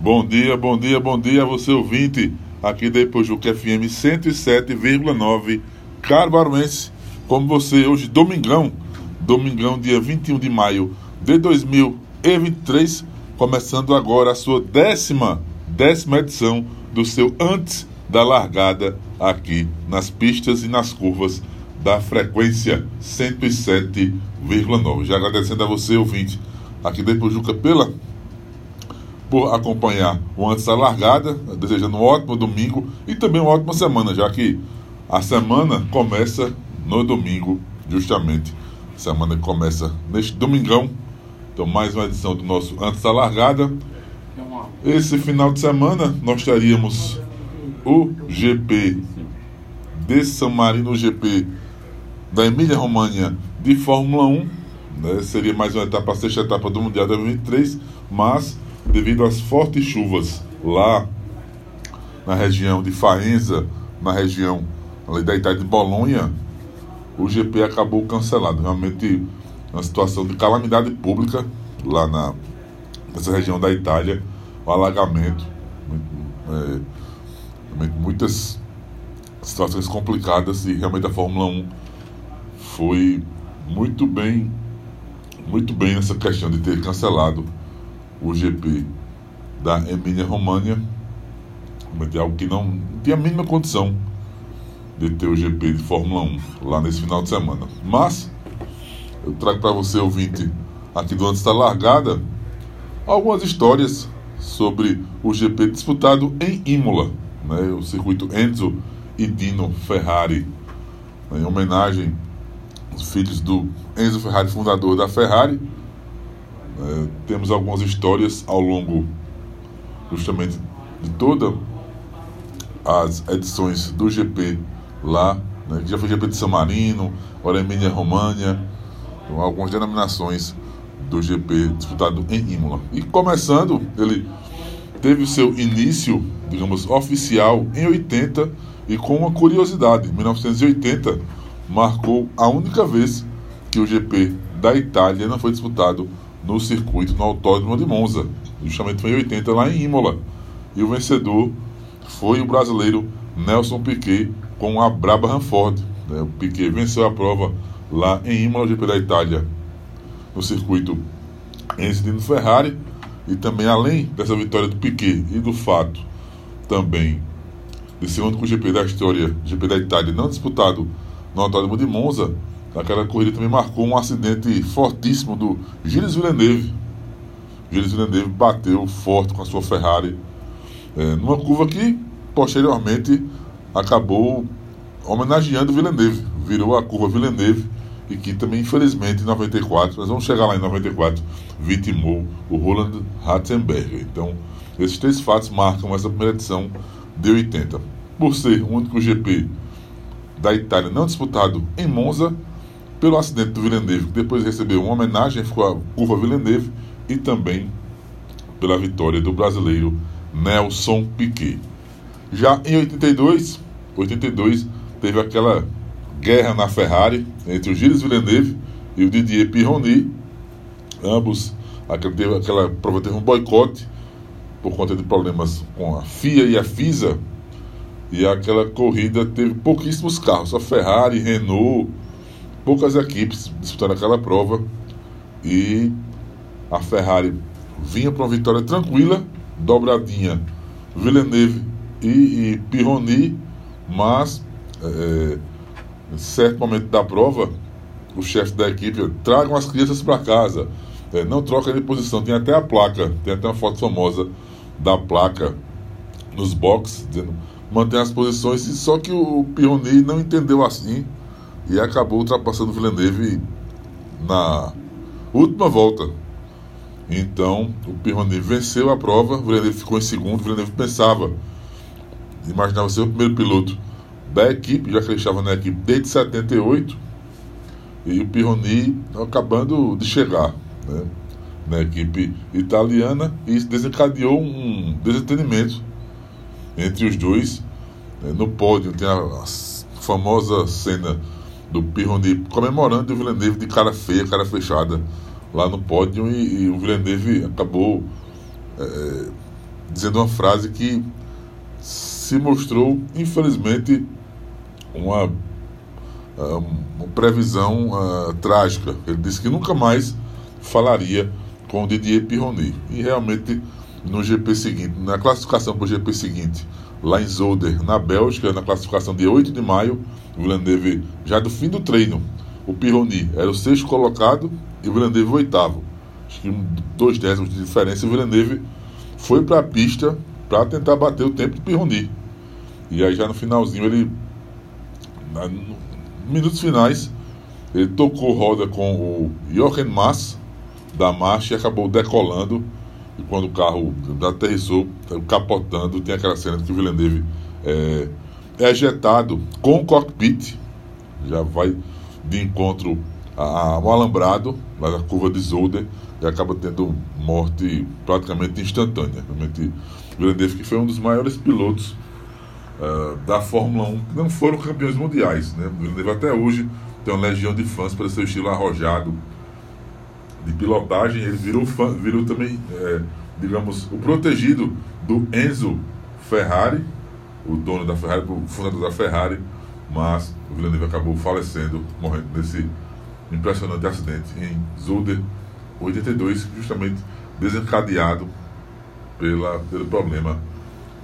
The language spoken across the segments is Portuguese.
Bom dia, bom dia, bom dia a você ouvinte aqui da Ipojuca FM 107,9 Carbaruense. Como você hoje, domingão, domingão, dia 21 de maio de 2023, começando agora a sua décima, décima edição do seu Antes da Largada aqui nas pistas e nas curvas da frequência 107,9. Já agradecendo a você, ouvinte, aqui da Ipojuca pela por acompanhar o Antes da Largada, desejando um ótimo domingo e também uma ótima semana, já que a semana começa no domingo, justamente. Semana que começa neste domingão. Então, mais uma edição do nosso Antes da Largada. Esse final de semana nós teríamos o GP de São Marino, o GP da Emília România de Fórmula 1. Né? Seria mais uma etapa, a sexta etapa do Mundial 2023, mas devido às fortes chuvas lá na região de Faenza, na região da Itália de Bolonha, o GP acabou cancelado. Realmente uma situação de calamidade pública lá na, nessa região da Itália, o alagamento, é, muitas situações complicadas e realmente a Fórmula 1 foi muito bem, muito bem nessa questão de ter cancelado o GP da Emília-România, de algo que não tinha a mínima condição de ter o GP de Fórmula 1 lá nesse final de semana. Mas eu trago para você, ouvinte, aqui do Antes da Largada, algumas histórias sobre o GP disputado em Imola, né, o circuito Enzo e Dino Ferrari, né, em homenagem filhos do Enzo Ferrari, fundador da Ferrari. É, temos algumas histórias ao longo justamente de todas as edições do GP lá, né, que já foi GP de São Marino, agora Emília România, então, algumas denominações do GP disputado em Imola. E começando, ele teve o seu início, digamos, oficial em 80 e com uma curiosidade, 1980 marcou a única vez que o GP da Itália não foi disputado no circuito, no Autódromo de Monza. Justamente foi em 80 lá em Imola. E o vencedor foi o brasileiro Nelson Piquet com a Brabham Ranford. Né? O Piquet venceu a prova lá em Imola, GP da Itália, no circuito Enzo Ferrari. E também, além dessa vitória do Piquet e do fato também de ser o único GP da história, GP da Itália, não disputado no Autódromo de Monza, Aquela corrida também marcou um acidente fortíssimo do Gilles Villeneuve. Gilles Villeneuve bateu forte com a sua Ferrari é, numa curva que posteriormente acabou homenageando Villeneuve. Virou a curva Villeneuve e que também, infelizmente, em 94, nós vamos chegar lá em 94, vitimou o Roland Ratzenberger. Então, esses três fatos marcam essa primeira edição de 80. Por ser o único GP da Itália não disputado em Monza, pelo acidente do Villeneuve, que depois recebeu uma homenagem, ficou a curva Villeneuve, e também pela vitória do brasileiro Nelson Piquet. Já em 82, 82 teve aquela guerra na Ferrari entre o Gilles Villeneuve e o Didier Pironi. Ambos, aquela, teve, aquela prova teve um boicote por conta de problemas com a FIA e a FISA. E aquela corrida teve pouquíssimos carros, só Ferrari, Renault, poucas equipes disputando aquela prova. E a Ferrari vinha para uma vitória tranquila, dobradinha Villeneuve e, e Pironi, mas é, em certo momento da prova, o chefe da equipe tragam as crianças para casa, é, não troca de posição, tem até a placa, tem até uma foto famosa da placa nos boxes, dizendo mantém as posições, só que o Pironi não entendeu assim e acabou ultrapassando o Villeneuve na última volta. Então, o Pironi venceu a prova, o Villeneuve ficou em segundo, o Villeneuve pensava, imaginava ser o primeiro piloto da equipe, já que ele estava na equipe desde 78, e o Pironi acabando de chegar né, na equipe italiana, e isso desencadeou um desentendimento entre os dois. Né, no pódio tem a famosa cena do Pirroni comemorando o Villeneuve de cara feia, cara fechada, lá no pódio e, e o Villeneuve acabou é, dizendo uma frase que se mostrou, infelizmente, uma, uma previsão uh, trágica. Ele disse que nunca mais falaria com o Didier Pironi. E realmente, no GP seguinte, na classificação para o GP seguinte, lá em Zolder, na Bélgica, na classificação de 8 de maio, o Villeneuve, já do fim do treino, o Pironi era o sexto colocado e o Villeneuve o oitavo. Acho que dois décimos de diferença. O Villeneuve foi para a pista para tentar bater o tempo do Pironi. E aí já no finalzinho ele, na, minutos finais, ele tocou roda com o Jochen Mass da marcha e acabou decolando. E quando o carro aterrissou, capotando, tem aquela cena que o Villeneuve é, é ejetado com o cockpit, já vai de encontro ao alambrado, lá na curva de Zolder, e acaba tendo morte praticamente instantânea. Realmente, Villeneuve, que foi um dos maiores pilotos uh, da Fórmula 1, que não foram campeões mundiais. Né? Villeneuve até hoje tem uma legião de fãs pelo seu estilo arrojado de pilotagem. Ele virou, fã, virou também, é, digamos, o protegido do Enzo Ferrari, o dono da Ferrari, o fundador da Ferrari, mas o Villeneuve acabou falecendo, morrendo nesse impressionante acidente em Zolder 82, justamente desencadeado pela, pelo problema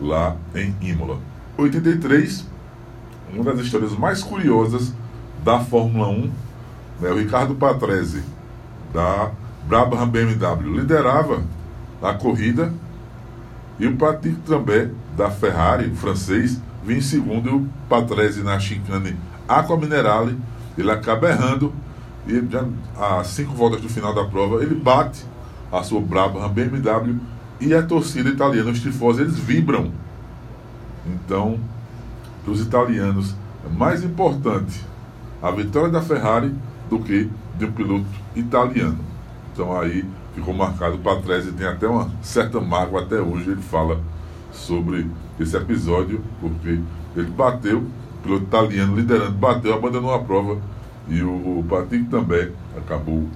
lá em Imola. 83, uma das histórias mais curiosas da Fórmula 1, né, o Ricardo Patrese, da Brabham BMW, liderava a corrida e o Patrick Trambé, da Ferrari, o francês, vinha em segundo e o Patrese na chicane Aqua Minerale, ele acaba errando e já a cinco voltas do final da prova ele bate a sua Brabham BMW e a torcida italiana, os tifosi, eles vibram. Então, para os italianos, é mais importante a vitória da Ferrari do que de um piloto italiano. Então aí ficou marcado para trás e tem até uma certa mágoa até hoje. Ele fala sobre esse episódio, porque ele bateu, o piloto italiano liderando, bateu, abandonou a prova e o, o Patrick também acabou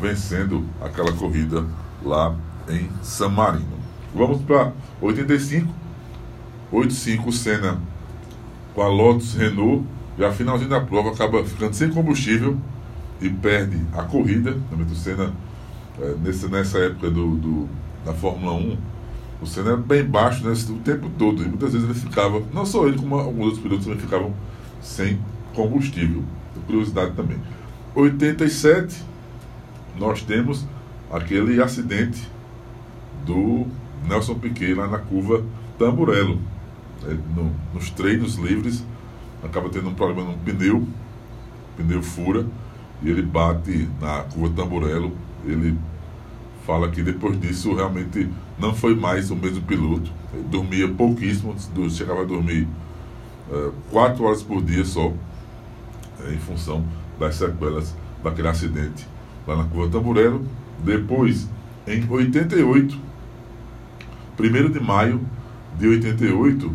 vencendo aquela corrida lá em San Marino. Vamos para 85. 85 Senna com a Lotus Renault. Já finalzinho da prova, acaba ficando sem combustível e perde a corrida. Também o Senna, é, nessa, nessa época do, do, da Fórmula 1, o Senna era bem baixo né, o tempo todo. E muitas vezes ele ficava, não só ele, como alguns outros pilotos também ficavam sem combustível curiosidade também. 87, nós temos aquele acidente do Nelson Piquet lá na curva Tamburello. É, no, nos treinos livres, acaba tendo um problema no pneu, pneu fura, e ele bate na curva Tamburello. Ele fala que depois disso realmente não foi mais o mesmo piloto. Ele dormia pouquíssimo, chegava a dormir uh, quatro horas por dia só em função das sequelas daquele acidente lá na Curva Tamburello. Depois, em 88, 1 de maio de 88,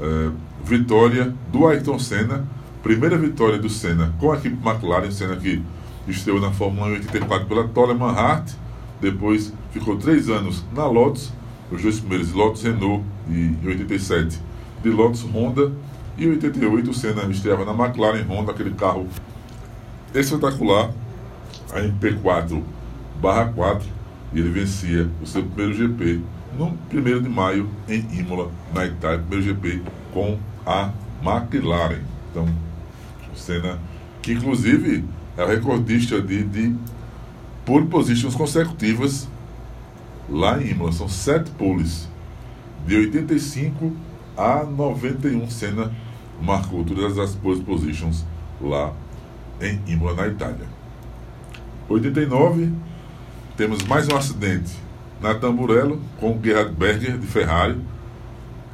é, vitória do Ayrton Senna, primeira vitória do Senna com a equipe McLaren, Senna que estreou na Fórmula 1 em 84 pela Toleman Hart, depois ficou três anos na Lotus, os dois primeiros Lotus Renault e em 87 de Lotus Honda e em 88 o Senna estreava na McLaren Honda, aquele carro espetacular, a MP4 barra 4, e ele vencia o seu primeiro GP no 1 de maio em Imola, na Itália, primeiro GP com a McLaren. Então, Senna, que inclusive é o recordista de, de pole positions consecutivas lá em Imola, são sete poles, de 85 a 91 Senna marcou todas as pole positions lá em Imola, na Itália. 89, temos mais um acidente na Tamburello com o Gerhard Berger de Ferrari.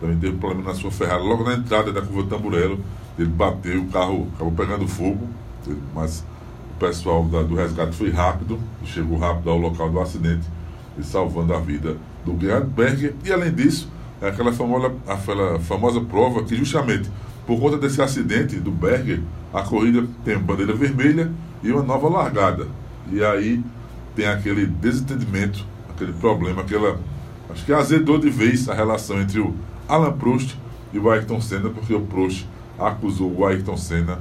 Também teve um problema na sua Ferrari logo na entrada da curva Tamburello. Ele bateu, o carro acabou pegando fogo, mas o pessoal da, do resgate foi rápido, chegou rápido ao local do acidente e salvando a vida do Gerhard Berger. E além disso, é aquela famosa, aquela famosa prova que justamente por conta desse acidente do Berger, a corrida tem bandeira vermelha e uma nova largada. E aí tem aquele desentendimento, aquele problema, aquela. Acho que azedou de vez a relação entre o Alan Prost e o Ayrton Senna, porque o Prost acusou o Ayrton Senna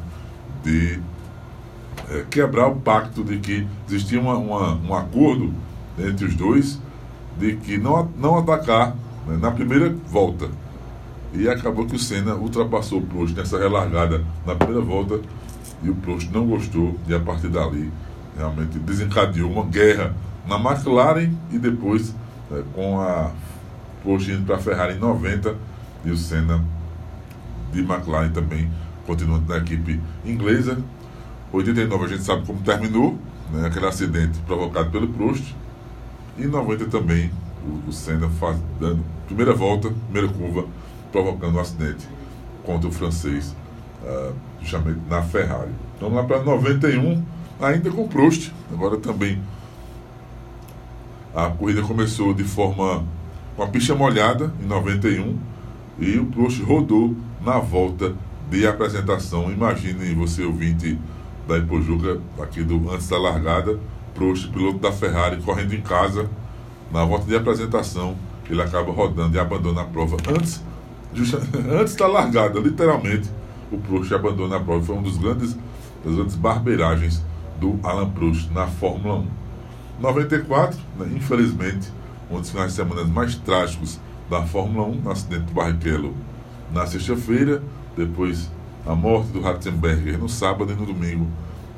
de é, quebrar o pacto de que existia uma, uma, um acordo entre os dois de que não, não atacar né, na primeira volta. E acabou que o Senna ultrapassou o Prost nessa relargada na primeira volta e o Prost não gostou e a partir dali realmente desencadeou uma guerra na McLaren e depois é, com a Prost indo para a Ferrari em 90 e o Senna de McLaren também continuando na equipe inglesa. 89 a gente sabe como terminou, né, aquele acidente provocado pelo Prost. E em 90 também o, o Senna faz, dando primeira volta, primeira curva, provocando um acidente contra o francês, uh, justamente na Ferrari. Vamos lá para 91, ainda com Prost. Agora também a corrida começou de forma com a pista molhada em 91 e o Prost rodou na volta de apresentação. Imagine você, ouvinte da Ipojuca, aqui do antes da largada, Prost, piloto da Ferrari, correndo em casa, na volta de apresentação, ele acaba rodando e abandona a prova antes, justa, antes da largada, literalmente, o Prost abandona a prova. Foi um dos grandes, das grandes barbeiragens do Alan Prost na Fórmula 1. 94, né, infelizmente, um dos finais de semana mais trágicos da Fórmula 1, no acidente do Barrichello na sexta-feira, depois a morte do Ratzenberger no sábado e no domingo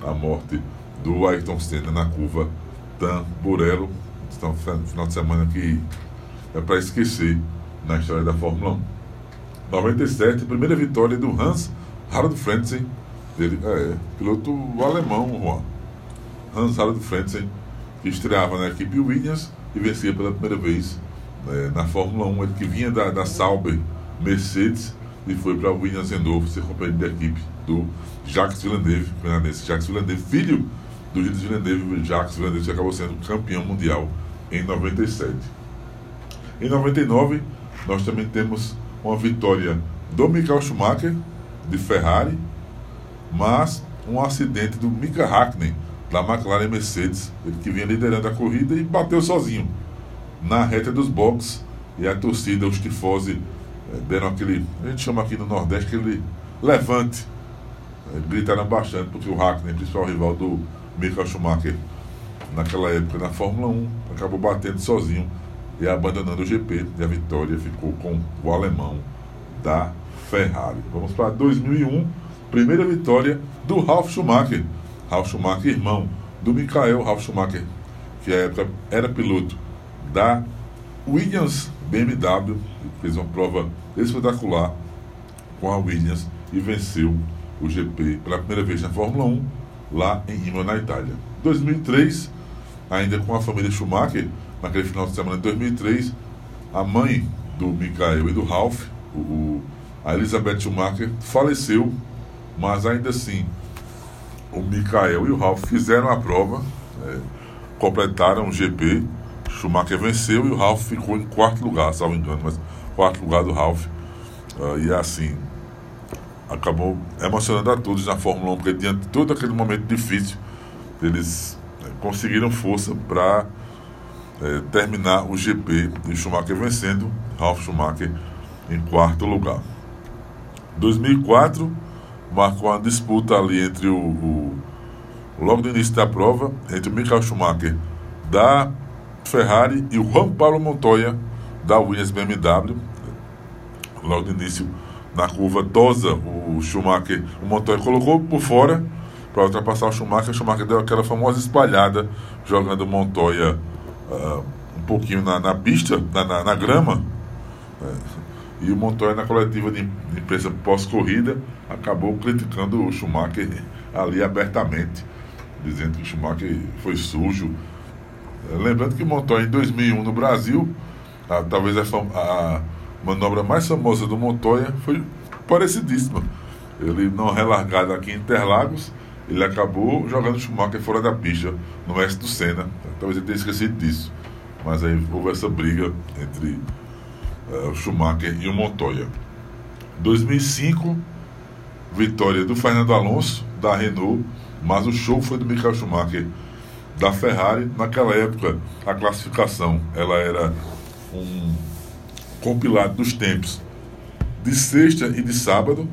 a morte do Ayrton Senna na curva Tamburello. Então, final de semana que é para esquecer na história da Fórmula 1. 97, primeira vitória do Hans Harald Frentzen, ele é piloto alemão, Juan. Hans Harald Frentzen, que estreava na equipe Williams e vencia pela primeira vez é, na Fórmula 1, ele que vinha da, da Sauber Mercedes e foi para Williams de novo ser companheiro da equipe do Jacques Villeneuve, canadense Jacques Villeneuve, filho do Gilles Villeneuve, Jacques Villeneuve, que acabou sendo campeão mundial em 97. Em 99, nós também temos uma vitória do Michael Schumacher, de Ferrari, mas um acidente do Mika Hakkinen, da McLaren Mercedes, ele que vinha liderando a corrida e bateu sozinho na reta dos boxes e a torcida, os tifose deram aquele, a gente chama aqui no Nordeste, aquele levante. É, gritaram bastante, porque o Hackney, principal rival do Michael Schumacher, naquela época na Fórmula 1, acabou batendo sozinho e abandonando o GP. E a vitória ficou com o alemão da Ferrari. Vamos para 2001, primeira vitória do Ralf Schumacher. Ralf Schumacher, irmão do Michael Ralf Schumacher, que à época era piloto da Williams BMW, fez uma prova espetacular com a Williams e venceu o GP pela primeira vez na Fórmula 1 lá em Imola, na Itália. 2003, ainda com a família Schumacher, naquele final de semana de 2003, a mãe do Michael e do Ralph, o, a Elizabeth Schumacher, faleceu, mas ainda assim o Michael e o Ralph fizeram a prova, é, completaram o GP Schumacher venceu e o Ralf ficou em quarto lugar, salvo engano, mas quarto lugar do Ralf. Uh, e assim, acabou emocionando a todos na Fórmula 1, porque diante de todo aquele momento difícil, eles né, conseguiram força para é, terminar o GP e Schumacher vencendo, Ralf Schumacher em quarto lugar. 2004 marcou uma disputa ali entre o, o logo no início da prova entre o Michael Schumacher da Ferrari e o Juan Paulo Montoya da Williams BMW. Logo no início, na curva Tosa, o Schumacher, o Montoya colocou por fora para ultrapassar o Schumacher. O Schumacher deu aquela famosa espalhada, jogando o Montoya uh, um pouquinho na, na pista, na, na, na grama. Uh, e o Montoya, na coletiva de, de imprensa pós-corrida, acabou criticando o Schumacher ali abertamente, dizendo que o Schumacher foi sujo, Lembrando que Montoya em 2001 no Brasil, a, talvez a, a, manobra mais famosa do Montoya foi parecidíssima. Ele não relargado aqui em Interlagos, ele acabou jogando Schumacher fora da pista no oeste do Senna. Talvez ele tenha esquecido disso. Mas aí houve essa briga entre uh, o Schumacher e o Montoya. 2005, vitória do Fernando Alonso, da Renault, mas o show foi do Michael Schumacher da Ferrari. Naquela época, a classificação ela era um compilado dos tempos de sexta e de sábado.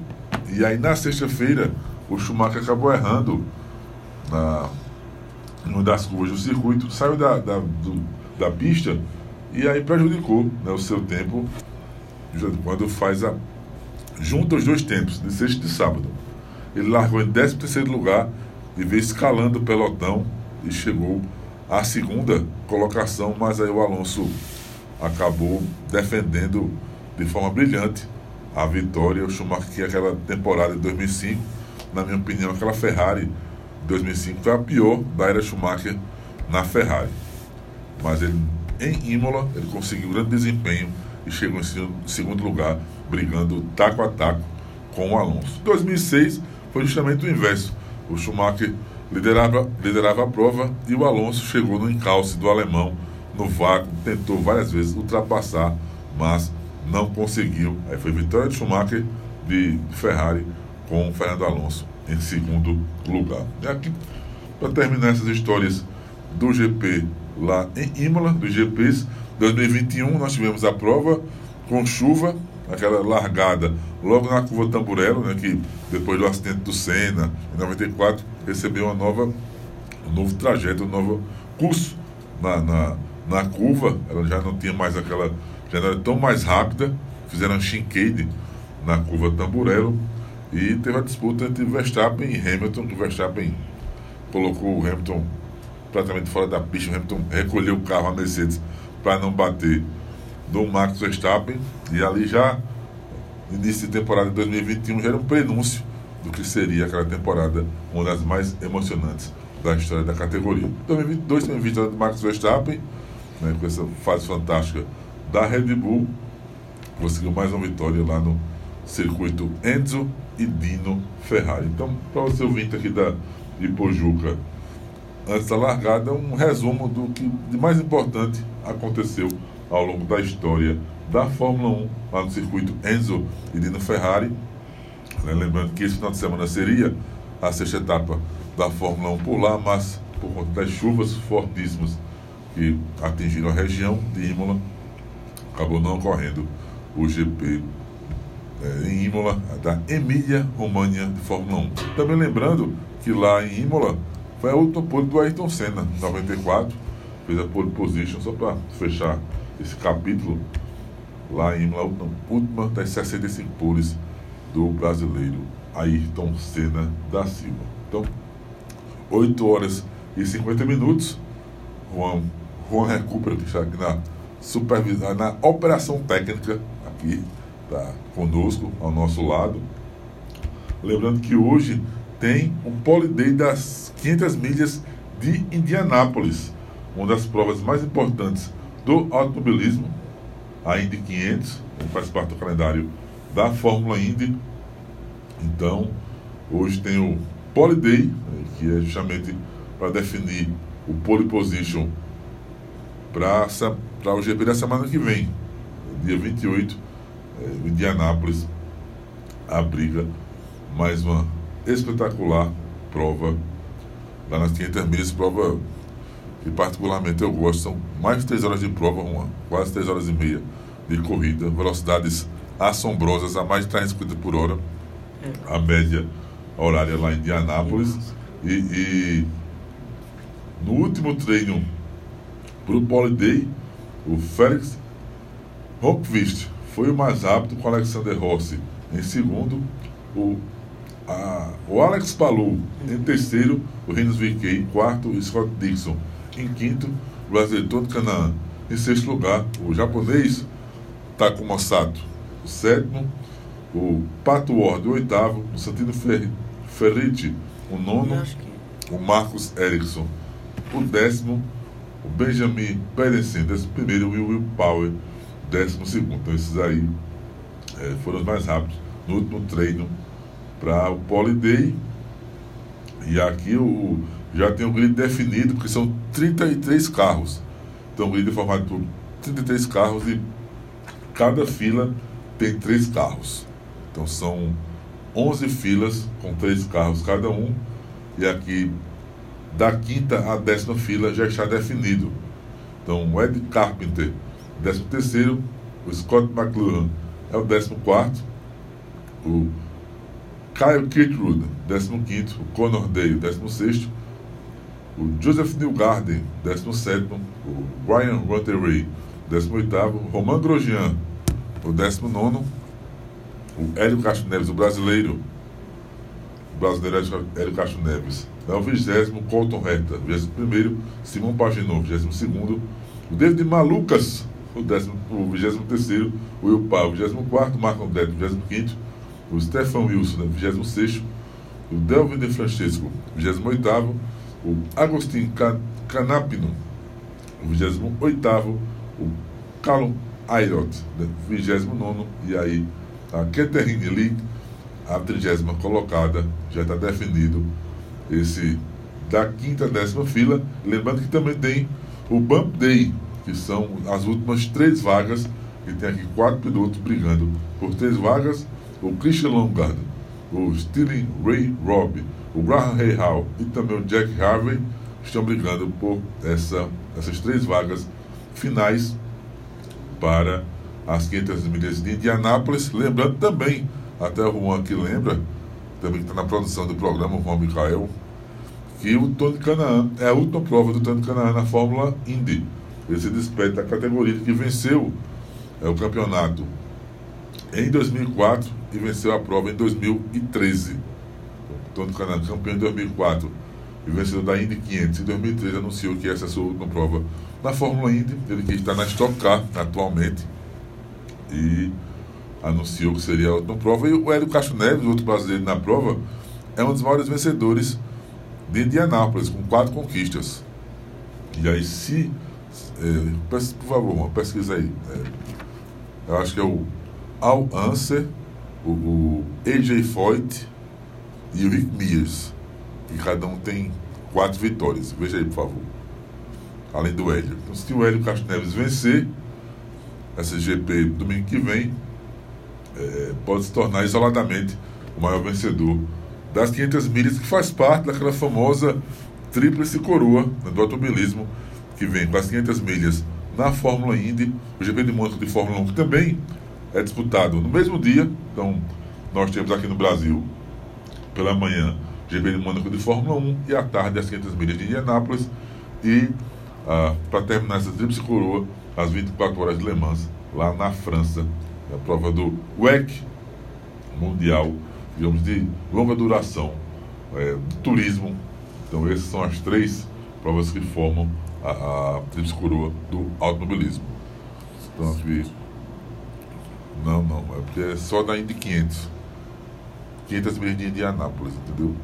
E aí na sexta-feira o Schumacher acabou errando na uma das curvas do circuito, saiu da, da, do, da pista e aí prejudicou né, o seu tempo quando faz a. junta os dois tempos, de sexta e de sábado. Ele largou em 13 terceiro lugar e veio escalando o pelotão e chegou à segunda colocação, mas aí o Alonso acabou defendendo de forma brilhante a vitória. O Schumacher, que aquela temporada de 2005, na minha opinião, aquela Ferrari de 2005 foi a pior da era Schumacher na Ferrari. Mas ele, em Imola, ele conseguiu um grande desempenho e chegou em segundo lugar, brigando taco a taco com o Alonso. 2006 foi justamente o inverso. O Schumacher liderava, liderava a prova e o Alonso chegou no encalce do alemão no vácuo, tentou várias vezes ultrapassar, mas não conseguiu. Aí foi vitória de Schumacher de, Ferrari com Fernando Alonso em segundo lugar. E aqui, para terminar essas histórias do GP lá em Imola, dos GPs 2021, nós tivemos a prova com chuva, aquela largada logo na curva Tamburello, né, que depois do acidente do Senna, em 94, recebeu uma nova, um novo trajeto, um novo curso na, na, na curva, ela já não tinha mais aquela, já não era tão mais rápida, fizeram um chincade na curva Tamburello, e teve a disputa entre Verstappen e Hamilton, que Verstappen colocou o Hamilton praticamente fora da pista, o Hamilton recolheu o carro, a Mercedes, para não bater do Max Verstappen, e ali já, início de temporada de 2021, já era um prenúncio do que seria aquela temporada, uma das mais emocionantes da história da categoria. 2022 tem a vitória do Max Verstappen, né, com essa fase fantástica da Red Bull, conseguiu mais uma vitória lá no circuito Enzo e Dino Ferrari. Então, para você ouvinte aqui da Ipojuca, antes da largada, um resumo do que de mais importante aconteceu ao longo da história da Fórmula 1 lá no circuito Enzo e Dino Ferrari. Né? Lembrando que esse final de semana seria a sexta etapa da Fórmula 1 por lá, mas por conta das chuvas fortíssimas que atingiram a região de Imola, acabou não ocorrendo o GP é, em Imola da Emília Romagna de Fórmula 1. Também lembrando que lá em Imola foi a última pole do Ayrton Senna, em 94, fez a pole position, só para fechar esse capítulo, lá em Imola, a última das 65 poles do brasileiro Ayrton Senna da Silva. Então, 8 horas e 50 minutos, Juan, Juan recupera, que está aqui na supervisão, na operação técnica, aqui está conosco, ao nosso lado. Lembrando que hoje tem o Poliday das 500 milhas de Indianápolis, uma das provas mais importantes do automobilismo, a Indy 500, que faz parte do calendário da Fórmula Indy. Então, hoje tem o Poliday, que é justamente para definir o pole position para o GP da semana que vem, dia 28 é, Indianápolis abriga mais uma espetacular prova lá nas 500 milhas, prova que particularmente eu gosto, são mais de 3 horas de prova, uma, quase 3 horas e meia de corrida, velocidades assombrosas a mais de 350 por hora, a média horária lá em Indianápolis. E, e no último treino para o Poliday, o Félix Rockvist foi o mais rápido com Alexander Rossi. Em segundo, o, a, o Alex Palou. Em terceiro, o Renus VK em quarto, o Scott Dixon. Em quinto, o brasileiro Tony Canaan em sexto lugar, o japonês Takuma Sato, o sétimo, o Pato Ward, o oitavo, o Santino Ferriti, o nono, o Marcos Erickson, o décimo, o Benjamin décimo primeiro, o Will, Power, décimo segundo. Então esses aí é, foram os mais rápidos no último treino para o Poliday. E aqui o, já tem o grid definido, porque são 33 carros. Então o grid é formado por 33 carros e cada fila tem três carros. Então são 11 filas com três carros cada um. E aqui da quinta à décima fila já está definido. Então, o Ed Carpenter, décimo terceiro, o Scott McLuhan é o décimo quarto, o Kyle Kirkwood, décimo quinto, o Conor Day, décimo sexto, o Joseph Newgarden, décimo sétimo, o Brian Ray, décimo oitavo, Roman Grosjean, o décimo nono, o Hélio Castro Neves, o brasileiro, o brasileiro Hélio Castro Neves, é o vigésimo Colton Reta, vigésimo primeiro, Simão Paginou, vigésimo segundo, o David Malucas, o, o vigésimo terceiro, o Will Pau, vigésimo quarto, Marco vigésimo quinto, o Stefan Wilson, vigésimo sexto, o Delvin de Francesco, vigésimo oitavo, o Agostinho Canapino, o vigésimo oitavo, o Callum Ayrot, vigésimo nono, e aí a Catherine Lee, a trigésima colocada, já está definido esse da quinta a décima fila. Lembrando que também tem o Bump Day, que são as últimas três vagas, e tem aqui quatro pilotos brigando por três vagas, o Christian Longard, o Steven Ray Robb, o Graham Hay Hall e também o Jack Harvey estão brigando por essa, essas três vagas finais para as 500 milhas de Indianápolis. Lembrando também, até o Juan que lembra, também que está na produção do programa, o Juan Michael, que o Tony Canaan é a última prova do Tony Canaan na Fórmula Indy. Ele se despede da categoria que venceu é, o campeonato em 2004 e venceu a prova em 2013. Tony Canaan, campeão em 2004 e vencedor da Indy 500 em 2013, anunciou que essa é a sua última prova na Fórmula Indy. Ele que está na Stock Car atualmente e anunciou que seria a última prova. E o Hélio Castro Neves, outro brasileiro na prova, é um dos maiores vencedores de Indianápolis, com quatro conquistas. E aí, se. É, por favor, uma pesquisa aí. É, eu acho que é o Al Anser, o, o AJ Foyt e o Rick Mears. E cada um tem quatro vitórias. Veja aí, por favor. Além do Hélio. Então, se o Hélio Castro Neves vencer essa GP domingo que vem, é, pode se tornar isoladamente o maior vencedor das 500 milhas, que faz parte daquela famosa tríplice coroa né, do automobilismo, que vem com as 500 milhas na Fórmula Indy, o GP de Mônaco de Fórmula 1, que também é disputado no mesmo dia. Então, nós temos aqui no Brasil, pela manhã, GP de Mônaco de Fórmula 1 e à tarde as 500 milhas de Indianápolis. E ah, para terminar essa tríplice coroa, as 24 horas de Le Mans, lá na França, a prova do WEC Mundial digamos, de longa duração, é, turismo. Então, essas são as três provas que formam a, a tríplice coroa do automobilismo. Então, aqui. Não, não, é porque é só da Indy 500. 500 milhas de Indianápolis, entendeu?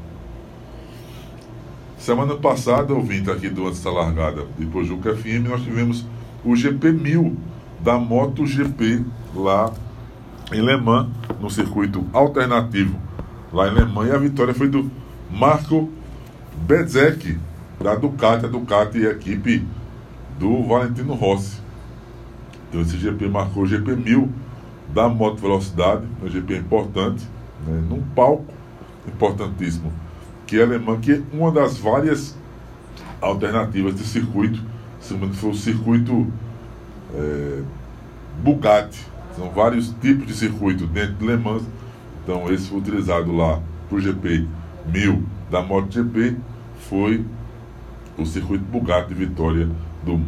Semana passada, ouvindo aqui do Antes da Largada de Pojuca FM, nós tivemos o GP 1000 da MotoGP lá em Le Mans, no circuito alternativo lá em Alemanha. A vitória foi do Marco Bezek, da Ducati. A Ducati é a equipe do Valentino Rossi. Então esse GP marcou o GP 1000 da moto velocidade, um GP importante, né, num palco importantíssimo, que é alemã, que é uma das várias alternativas de circuito, se foi o circuito é, Bugatti. São vários tipos de circuito dentro de Le Mans então, esse foi utilizado lá para o GP 1000 da MotoGP foi o circuito Bugatti de vitória do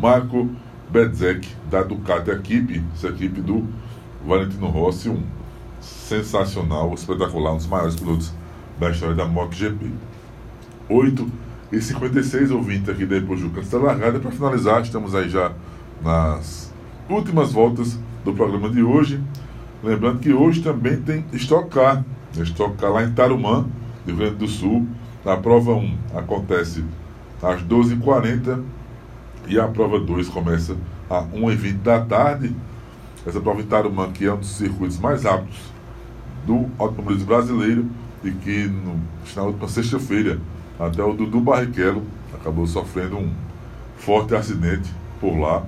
Marco Bezzec da Ducati equipe, essa equipe do Valentino Rossi, um sensacional, espetacular, um dos maiores pilotos da história da MotoGP. 8 e 56 ouvintes aqui depois do Canto da Largada. Para finalizar, estamos aí já nas últimas voltas do programa de hoje. Lembrando que hoje também tem Stock Car, Stock Car lá em Tarumã, Rio Grande do Sul. A prova 1 acontece às 12h40 e a prova 2 começa às 1h20 da tarde. Essa prova em Tarumã, que é um dos circuitos mais rápidos do automobilismo brasileiro e que no, na última sexta-feira até o Dudu Barrichello acabou sofrendo um forte acidente por lá.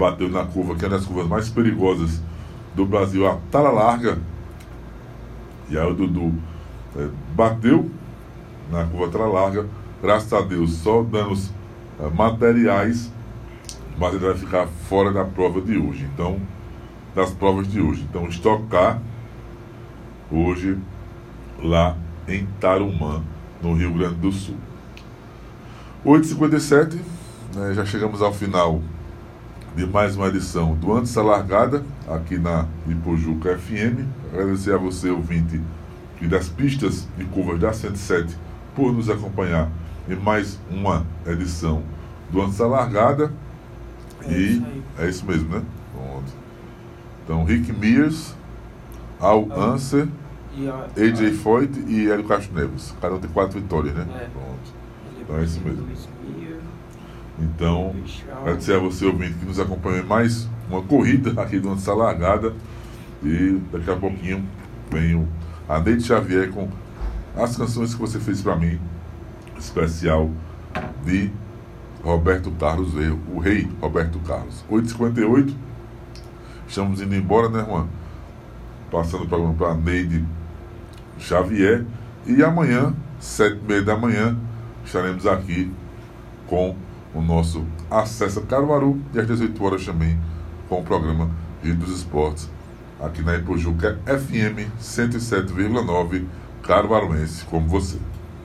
Bateu na curva, que é uma das curvas mais perigosas do Brasil a tala larga. E aí o Dudu é, bateu na curva tala larga, graças a Deus, só danos uh, materiais, mas ele vai ficar fora da prova de hoje. Então, das provas de hoje. Então, estocar hoje lá em Tarumã, no Rio Grande do Sul. 8h57, né, já chegamos ao final de mais uma edição do Antes da Largada, aqui na Ipojuca FM. Agradecer a você, ouvinte, e das pistas e curvas da 107, por nos acompanhar em mais uma edição do Antes da Largada. É e é isso mesmo, né? Pronto. Então, Rick Mears, Al Anser, AJ Foyt e Hélio Castro Neves. Cada um tem quatro vitórias, né? É. Pronto. Então é isso mesmo. Então, agradecer a você, ouvinte, que nos acompanhou em mais uma corrida aqui do Antes da Largada. E daqui a pouquinho venho a Neide Xavier com as canções que você fez para mim, especial de Roberto Carlos, o rei Roberto Carlos. 8h58, estamos indo embora, né, Juan? Passando o programa para Neide Xavier. E amanhã, sete e meia da manhã, estaremos aqui com o nosso Acesso Caruaru e às 18 horas também com o programa Rio dos Esportes aqui na Ipojuca FM 107,9 Caruaruense, como você.